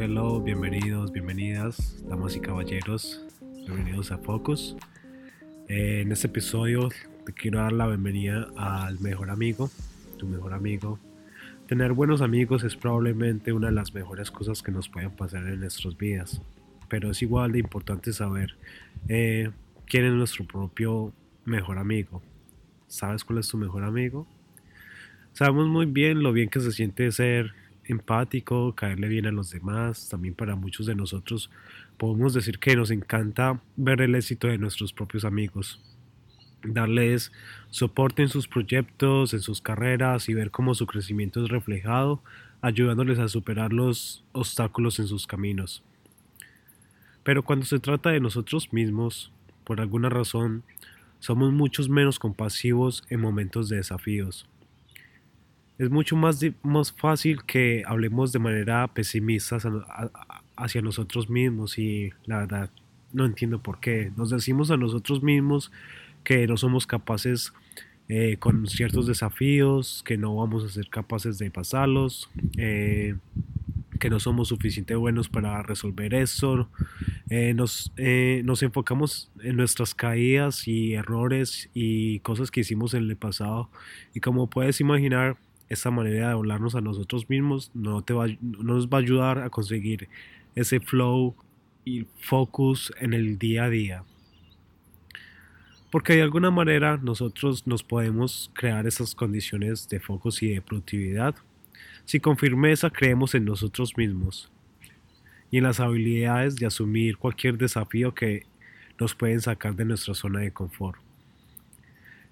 hello, bienvenidos, bienvenidas, damas y caballeros, bienvenidos a Focus. Eh, en este episodio te quiero dar la bienvenida al mejor amigo, tu mejor amigo. Tener buenos amigos es probablemente una de las mejores cosas que nos pueden pasar en nuestras vidas, pero es igual de importante saber eh, quién es nuestro propio mejor amigo. ¿Sabes cuál es tu mejor amigo? Sabemos muy bien lo bien que se siente ser empático, caerle bien a los demás. También para muchos de nosotros podemos decir que nos encanta ver el éxito de nuestros propios amigos. Darles soporte en sus proyectos, en sus carreras y ver cómo su crecimiento es reflejado, ayudándoles a superar los obstáculos en sus caminos. Pero cuando se trata de nosotros mismos, por alguna razón, somos muchos menos compasivos en momentos de desafíos es mucho más, más fácil que hablemos de manera pesimista hacia nosotros mismos y la verdad no entiendo por qué. Nos decimos a nosotros mismos que no somos capaces eh, con ciertos desafíos, que no vamos a ser capaces de pasarlos, eh, que no somos suficientemente buenos para resolver eso. Eh, nos, nos enfocamos en nuestras caídas y errores y cosas que hicimos en el pasado. Y como puedes imaginar, esta manera de hablarnos a nosotros mismos no, te va, nos va a ayudar a conseguir ese flow y focus en el día a día. Porque de alguna manera nosotros nos podemos crear esas condiciones de focus y de productividad si con firmeza creemos en nosotros mismos y en las habilidades de asumir cualquier desafío que nos pueden sacar de nuestra zona de confort.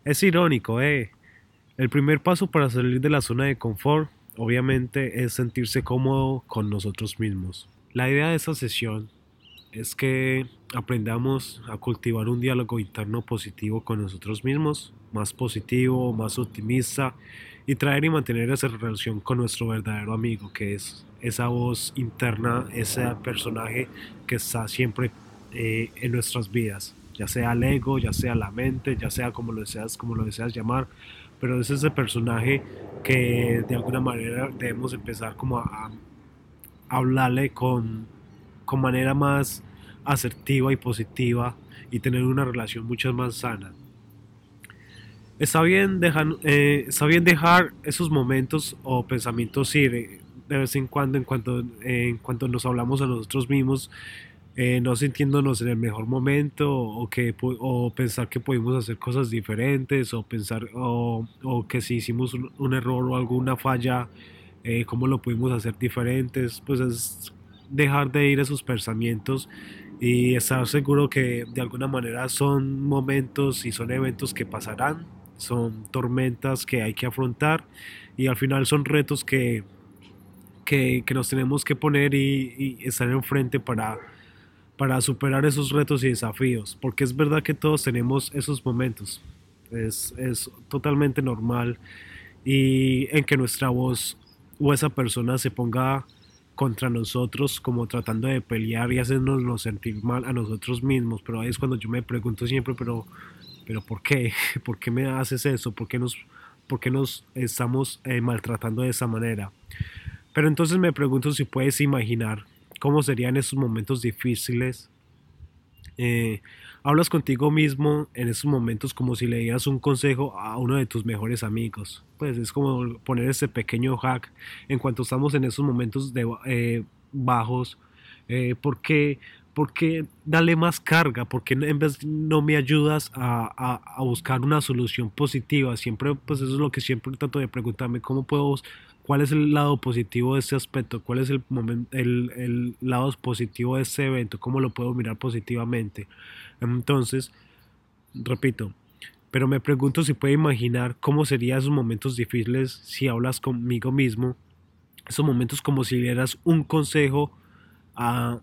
Es irónico, ¿eh? El primer paso para salir de la zona de confort, obviamente, es sentirse cómodo con nosotros mismos. La idea de esta sesión es que aprendamos a cultivar un diálogo interno positivo con nosotros mismos, más positivo, más optimista, y traer y mantener esa relación con nuestro verdadero amigo, que es esa voz interna, ese personaje que está siempre eh, en nuestras vidas, ya sea el ego, ya sea la mente, ya sea como lo deseas, como lo deseas llamar, pero es ese personaje que de alguna manera debemos empezar como a, hablarle con, con manera más asertiva y positiva y tener una relación mucho más sana. Está bien, dejar, eh, está bien dejar esos momentos o pensamientos ir de, vez en cuando en cuanto, en cuanto nos hablamos a nosotros mismos eh, no sintiéndonos en el mejor momento o, que, o pensar que pudimos hacer cosas diferentes o pensar o, que si hicimos un, error o alguna falla, eh, cómo lo pudimos hacer diferentes, pues es dejar de ir a esos pensamientos y estar seguro que de alguna manera son momentos y son eventos que pasarán, son tormentas que hay que afrontar y al final son retos que, que, nos tenemos que poner y, y estar enfrente para para superar esos retos y desafíos, porque es verdad que todos tenemos esos momentos, es, es totalmente normal y en que nuestra voz o esa persona se ponga contra nosotros como tratando de pelear y hacernos sentir mal a nosotros mismos, pero ahí es cuando yo me pregunto siempre, pero, pero ¿por qué? ¿Por qué me haces eso? ¿Por qué nos, por qué nos estamos eh, maltratando de esa manera? Pero entonces me pregunto si puedes imaginar cómo serían esos momentos difíciles. Eh, hablas contigo mismo en esos momentos como si le dieras un consejo a uno de tus mejores amigos. Pues es como poner ese pequeño hack en cuanto estamos en esos momentos de, eh, bajos. Eh, ¿por, qué, darle más carga? porque en vez no me ayudas a, a, buscar una solución positiva? Siempre, pues eso es lo que siempre trato de preguntarme, ¿cómo puedo ¿Cuál es el lado positivo de ese aspecto? ¿Cuál es el, el, el lado positivo de ese evento? ¿Cómo lo puedo mirar positivamente? Entonces, repito, pero me pregunto si puede imaginar cómo serían esos momentos difíciles si hablas conmigo mismo, esos momentos como si dieras un consejo a,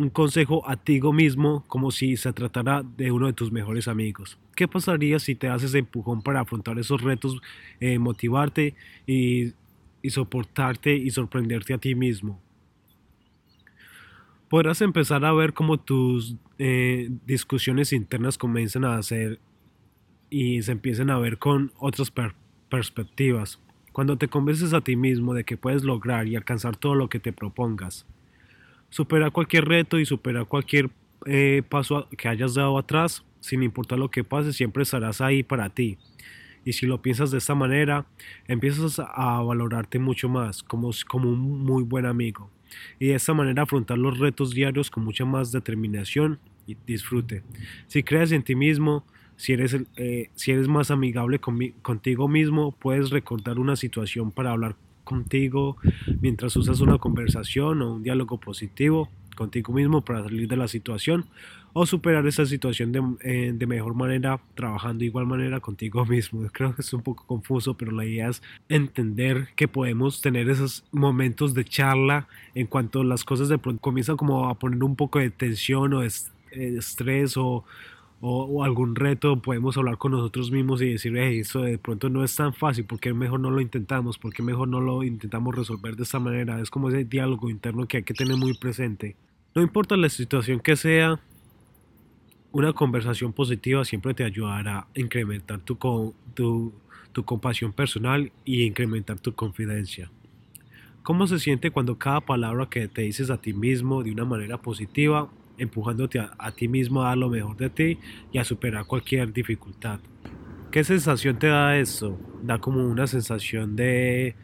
un consejo a ti mismo como si se tratara de uno de tus mejores amigos. ¿Qué pasaría si te haces empujón para afrontar esos retos, eh, motivarte y, soportarte y sorprenderte a ti mismo? Podrás empezar a ver cómo tus eh, discusiones internas comienzan a hacer y se empiezan a ver con otras perspectivas. Cuando te convences a ti mismo de que puedes lograr y alcanzar todo lo que te propongas, superar cualquier reto y superar cualquier eh, paso que hayas dado atrás, sin importar lo que pase, siempre estarás ahí para ti. Y si lo piensas de esta manera, empiezas a valorarte mucho más como, como un muy buen amigo. Y de esta manera afrontar los retos diarios con mucha más determinación y disfrute. Si crees en ti mismo, si eres, eh, si eres más amigable contigo mismo, puedes recordar una situación para hablar contigo mientras usas una conversación o un diálogo positivo contigo mismo para salir de la situación o superar esa situación de, eh, de, mejor manera trabajando de igual manera contigo mismo. Creo que es un poco confuso, pero la idea es entender que podemos tener esos momentos de charla en cuanto las cosas de pronto comienzan como a poner un poco de tensión o eh, estrés o, o, algún reto, podemos hablar con nosotros mismos y decir, hey, eso de pronto no es tan fácil, porque mejor no lo intentamos? porque mejor no lo intentamos resolver de esta manera? Es como ese diálogo interno que hay que tener muy presente. No importa la situación que sea, una conversación positiva siempre te ayudará a incrementar tu, tu, tu compasión personal y incrementar tu confidencia. ¿Cómo se siente cuando cada palabra que te dices a ti mismo de una manera positiva empujándote a, ti mismo a dar lo mejor de ti y a superar cualquier dificultad. ¿Qué sensación te da eso? Da como una sensación de,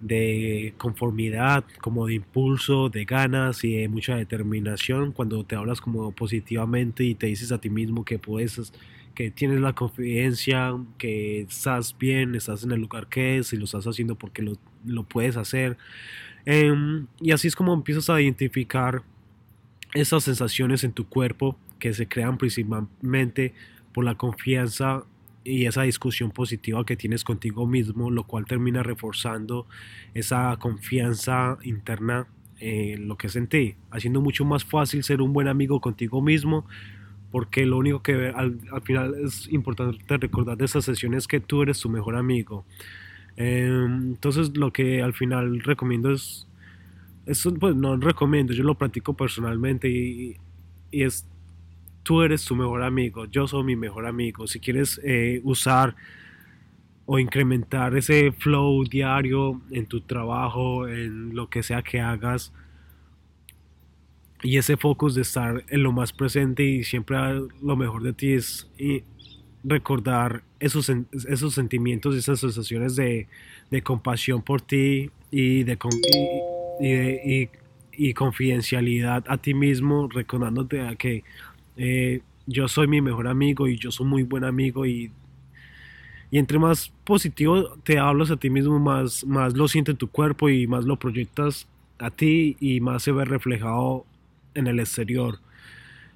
de conformidad, como de impulso, de ganas y de mucha determinación cuando te hablas como positivamente y te dices a ti mismo que puedes, que tienes la confidencia, que estás bien, estás en el lugar que es y lo estás haciendo porque lo, lo puedes hacer. Em, y así es como empiezas a identificar esas sensaciones en tu cuerpo que se crean principalmente por la confianza y esa discusión positiva que tienes contigo mismo, lo cual termina reforzando esa confianza interna en lo que es en ti, haciendo mucho más fácil ser un buen amigo contigo mismo, porque lo único que al, final es importante recordar de esas sesiones es que tú eres tu mejor amigo. Em, entonces lo que al final recomiendo es eso pues no recomiendo, yo lo practico personalmente y, es, tú eres tu mejor amigo, yo soy mi mejor amigo. Si quieres eh, usar o incrementar ese flow diario en tu trabajo, en lo que sea que hagas, y ese focus de estar en lo más presente y siempre lo mejor de ti es y recordar esos, esos sentimientos y esas sensaciones de, de compasión por ti y de, y, y, confidencialidad a ti mismo, recordándote a que eh, yo soy mi mejor amigo y yo soy muy buen amigo y, y entre más positivo te hablas a ti mismo, más, más lo siente tu cuerpo y más lo proyectas a ti y más se ve reflejado en el exterior.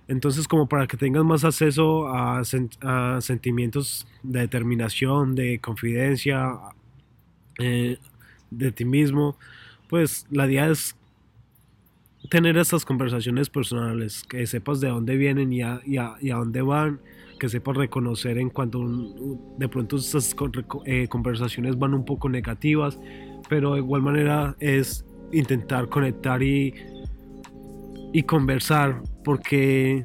Entonces, como para que tengas más acceso a, a sentimientos de determinación, de confidencia eh, de ti mismo, pues la idea es tener estas conversaciones personales, que sepas de dónde vienen y a, y a, dónde van, que sepas reconocer en cuanto de pronto estas eh, conversaciones van un poco negativas, pero de igual manera es intentar conectar y, y conversar, porque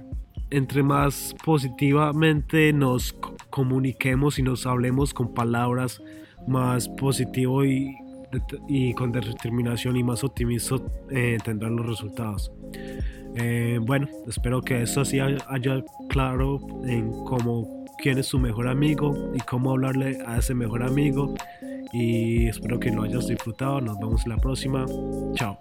entre más positivamente nos comuniquemos y nos hablemos con palabras, más positivo y, y con determinación y más optimista eh, tendrán los resultados. Eh, bueno, espero que eso así haya claro en cómo quién es su mejor amigo y cómo hablarle a ese mejor amigo. Y espero que lo hayas disfrutado. Nos vemos la próxima. Chao.